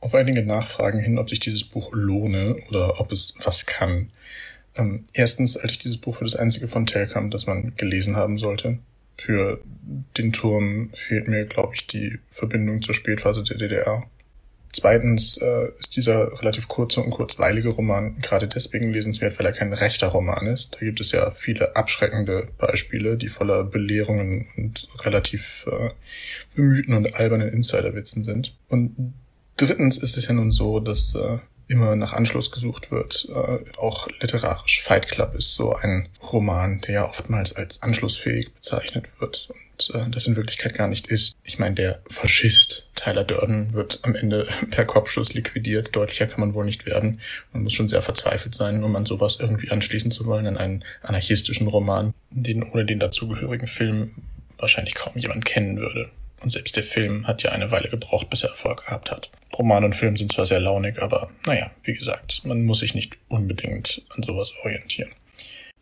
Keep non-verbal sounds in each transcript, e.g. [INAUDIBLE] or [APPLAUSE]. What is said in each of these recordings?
Auf einige Nachfragen hin, ob sich dieses Buch lohne oder ob es was kann. Ähm, erstens halte ich dieses Buch für das einzige von Telkamp, das man gelesen haben sollte. Für den Turm fehlt mir, glaube ich, die Verbindung zur Spätphase der DDR. Zweitens äh, ist dieser relativ kurze und kurzweilige Roman gerade deswegen lesenswert, weil er kein rechter Roman ist. Da gibt es ja viele abschreckende Beispiele, die voller Belehrungen und relativ äh, bemühten und albernen Insiderwitzen sind. Und drittens ist es ja nun so, dass äh, immer nach Anschluss gesucht wird, äh, auch literarisch. Fight Club ist so ein Roman, der ja oftmals als anschlussfähig bezeichnet wird und äh, das in Wirklichkeit gar nicht ist. Ich meine, der Faschist Tyler Durden wird am Ende [LAUGHS] per Kopfschuss liquidiert. Deutlicher kann man wohl nicht werden. Man muss schon sehr verzweifelt sein, um an sowas irgendwie anschließen zu wollen, an einen anarchistischen Roman, den ohne den dazugehörigen Film wahrscheinlich kaum jemand kennen würde. Und selbst der Film hat ja eine Weile gebraucht, bis er Erfolg gehabt hat. Roman und Film sind zwar sehr launig, aber naja, wie gesagt, man muss sich nicht unbedingt an sowas orientieren.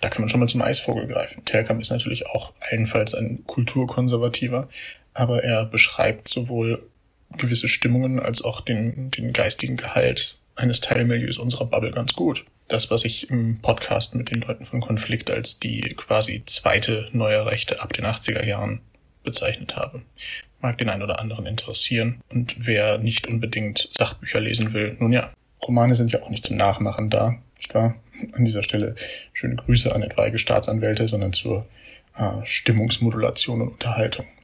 Da kann man schon mal zum Eisvogel greifen. Terkamp ist natürlich auch allenfalls ein Kulturkonservativer, aber er beschreibt sowohl gewisse Stimmungen als auch den, den geistigen Gehalt eines Teilmilieus unserer Bubble ganz gut. Das, was ich im Podcast mit den Leuten von Konflikt als die quasi zweite neue Rechte ab den 80er Jahren bezeichnet habe mag den einen oder anderen interessieren. Und wer nicht unbedingt Sachbücher lesen will, nun ja, Romane sind ja auch nicht zum Nachmachen da, nicht wahr? An dieser Stelle schöne Grüße an etwaige Staatsanwälte, sondern zur äh, Stimmungsmodulation und Unterhaltung.